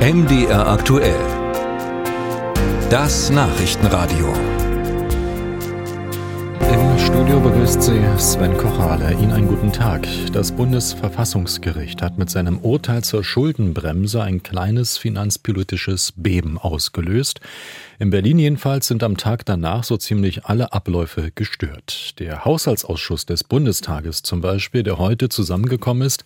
MDR aktuell. Das Nachrichtenradio. Im Studio begrüßt Sie Sven Kochale. Ihnen einen guten Tag. Das Bundesverfassungsgericht hat mit seinem Urteil zur Schuldenbremse ein kleines finanzpolitisches Beben ausgelöst. In Berlin jedenfalls sind am Tag danach so ziemlich alle Abläufe gestört. Der Haushaltsausschuss des Bundestages zum Beispiel, der heute zusammengekommen ist,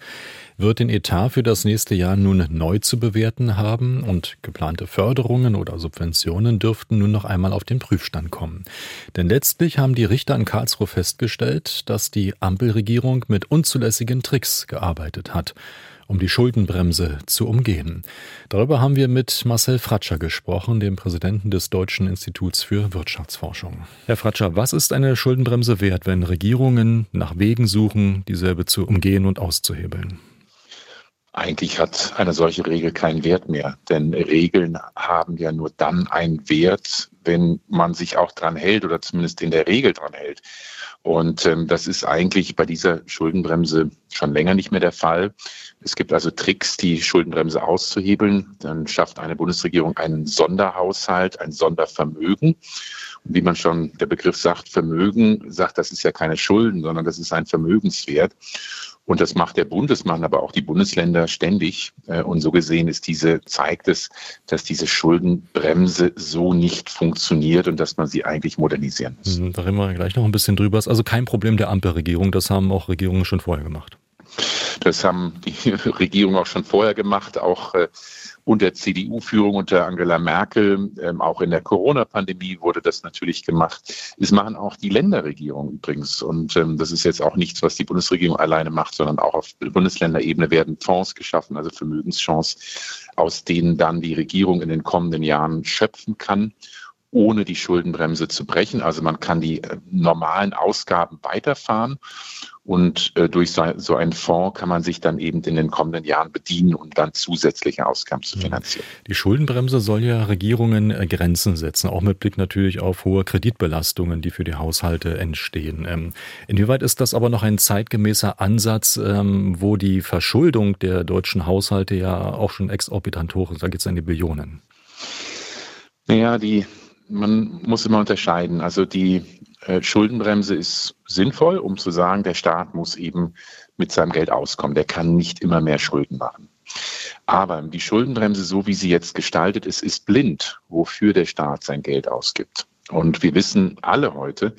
wird den Etat für das nächste Jahr nun neu zu bewerten haben und geplante Förderungen oder Subventionen dürften nun noch einmal auf den Prüfstand kommen. Denn letztlich haben die Richter in Karlsruhe festgestellt, dass die Ampelregierung mit unzulässigen Tricks gearbeitet hat um die Schuldenbremse zu umgehen. Darüber haben wir mit Marcel Fratscher gesprochen, dem Präsidenten des Deutschen Instituts für Wirtschaftsforschung. Herr Fratscher, was ist eine Schuldenbremse wert, wenn Regierungen nach Wegen suchen, dieselbe zu umgehen und auszuhebeln? Eigentlich hat eine solche Regel keinen Wert mehr, denn Regeln haben ja nur dann einen Wert, wenn man sich auch dran hält oder zumindest in der Regel dran hält. Und ähm, das ist eigentlich bei dieser Schuldenbremse schon länger nicht mehr der Fall. Es gibt also Tricks, die Schuldenbremse auszuhebeln. Dann schafft eine Bundesregierung einen Sonderhaushalt, ein Sondervermögen. Und wie man schon der Begriff sagt, Vermögen sagt, das ist ja keine Schulden, sondern das ist ein Vermögenswert. Und das macht der Bund, das machen aber auch die Bundesländer ständig. Äh, und so gesehen ist diese, zeigt es, dass diese Schuldenbremse so nicht funktioniert und dass man sie eigentlich modernisieren muss. Mhm, da reden wir gleich noch ein bisschen drüber. Ist also kein Problem der Ampelregierung. Das haben auch Regierungen schon vorher gemacht. Das haben die Regierungen auch schon vorher gemacht, auch äh, unter CDU-Führung, unter Angela Merkel. Ähm, auch in der Corona-Pandemie wurde das natürlich gemacht. Das machen auch die Länderregierungen übrigens. Und ähm, das ist jetzt auch nichts, was die Bundesregierung alleine macht, sondern auch auf Bundesländerebene werden Fonds geschaffen, also Vermögensfonds, aus denen dann die Regierung in den kommenden Jahren schöpfen kann ohne die Schuldenbremse zu brechen. Also man kann die äh, normalen Ausgaben weiterfahren und äh, durch so, einen Fonds kann man sich dann eben in den kommenden Jahren bedienen, um dann zusätzliche Ausgaben zu finanzieren. Die Schuldenbremse soll ja Regierungen äh, Grenzen setzen, auch mit Blick natürlich auf hohe Kreditbelastungen, die für die Haushalte entstehen. Ähm, inwieweit ist das aber noch ein zeitgemäßer Ansatz, ähm, wo die Verschuldung der deutschen Haushalte ja auch schon exorbitant hoch ist? Da geht es in die Billionen. Naja, die man muss immer unterscheiden. Also die äh, Schuldenbremse ist sinnvoll, um zu sagen, der Staat muss eben mit seinem Geld auskommen. Der kann nicht immer mehr Schulden machen. Aber die Schuldenbremse, so wie sie jetzt gestaltet ist, ist blind, wofür der Staat sein Geld ausgibt. Und wir wissen alle heute,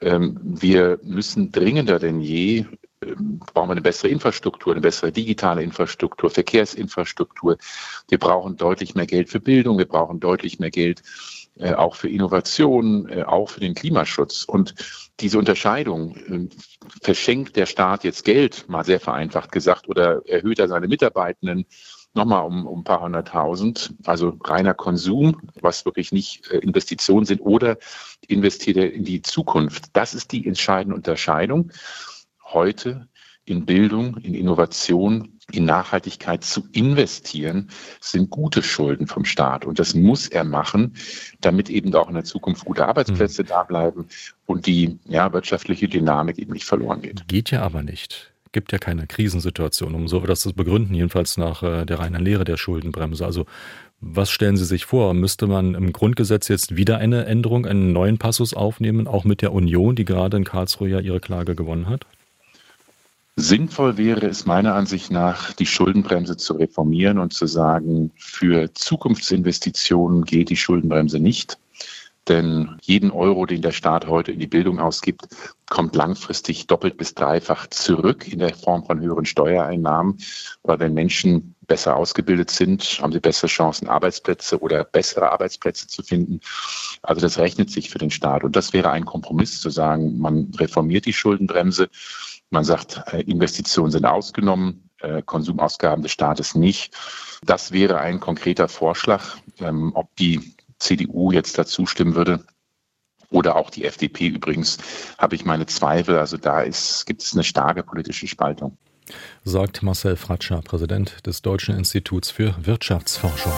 ähm, wir müssen dringender denn je ähm, brauchen wir eine bessere Infrastruktur, eine bessere digitale Infrastruktur, Verkehrsinfrastruktur. Wir brauchen deutlich mehr Geld für Bildung, wir brauchen deutlich mehr Geld äh, auch für Innovation, äh, auch für den Klimaschutz. Und diese Unterscheidung, äh, verschenkt der Staat jetzt Geld, mal sehr vereinfacht gesagt, oder erhöht er seine Mitarbeitenden nochmal um, um ein paar hunderttausend, also reiner Konsum, was wirklich nicht Investitionen sind, oder investiert er in die Zukunft. Das ist die entscheidende Unterscheidung. Heute in Bildung, in Innovation, in Nachhaltigkeit zu investieren, sind gute Schulden vom Staat. Und das muss er machen, damit eben auch in der Zukunft gute Arbeitsplätze mhm. da bleiben und die ja, wirtschaftliche Dynamik eben nicht verloren geht. Geht ja aber nicht gibt ja keine Krisensituation, um so das zu begründen, jedenfalls nach äh, der reinen Lehre der Schuldenbremse. Also was stellen Sie sich vor? Müsste man im Grundgesetz jetzt wieder eine Änderung, einen neuen Passus aufnehmen, auch mit der Union, die gerade in Karlsruhe ja ihre Klage gewonnen hat? Sinnvoll wäre es meiner Ansicht nach, die Schuldenbremse zu reformieren und zu sagen, für Zukunftsinvestitionen geht die Schuldenbremse nicht. Denn jeden Euro, den der Staat heute in die Bildung ausgibt, kommt langfristig doppelt bis dreifach zurück in der Form von höheren Steuereinnahmen. Weil wenn Menschen besser ausgebildet sind, haben sie bessere Chancen, Arbeitsplätze oder bessere Arbeitsplätze zu finden. Also das rechnet sich für den Staat. Und das wäre ein Kompromiss zu sagen, man reformiert die Schuldenbremse man sagt, äh, Investitionen sind ausgenommen, äh, Konsumausgaben des Staates nicht. Das wäre ein konkreter Vorschlag. Ähm, ob die CDU jetzt dazu stimmen würde, oder auch die FDP übrigens, habe ich meine Zweifel. Also da ist, gibt es eine starke politische Spaltung. Sagt Marcel Fratscher, Präsident des Deutschen Instituts für Wirtschaftsforschung.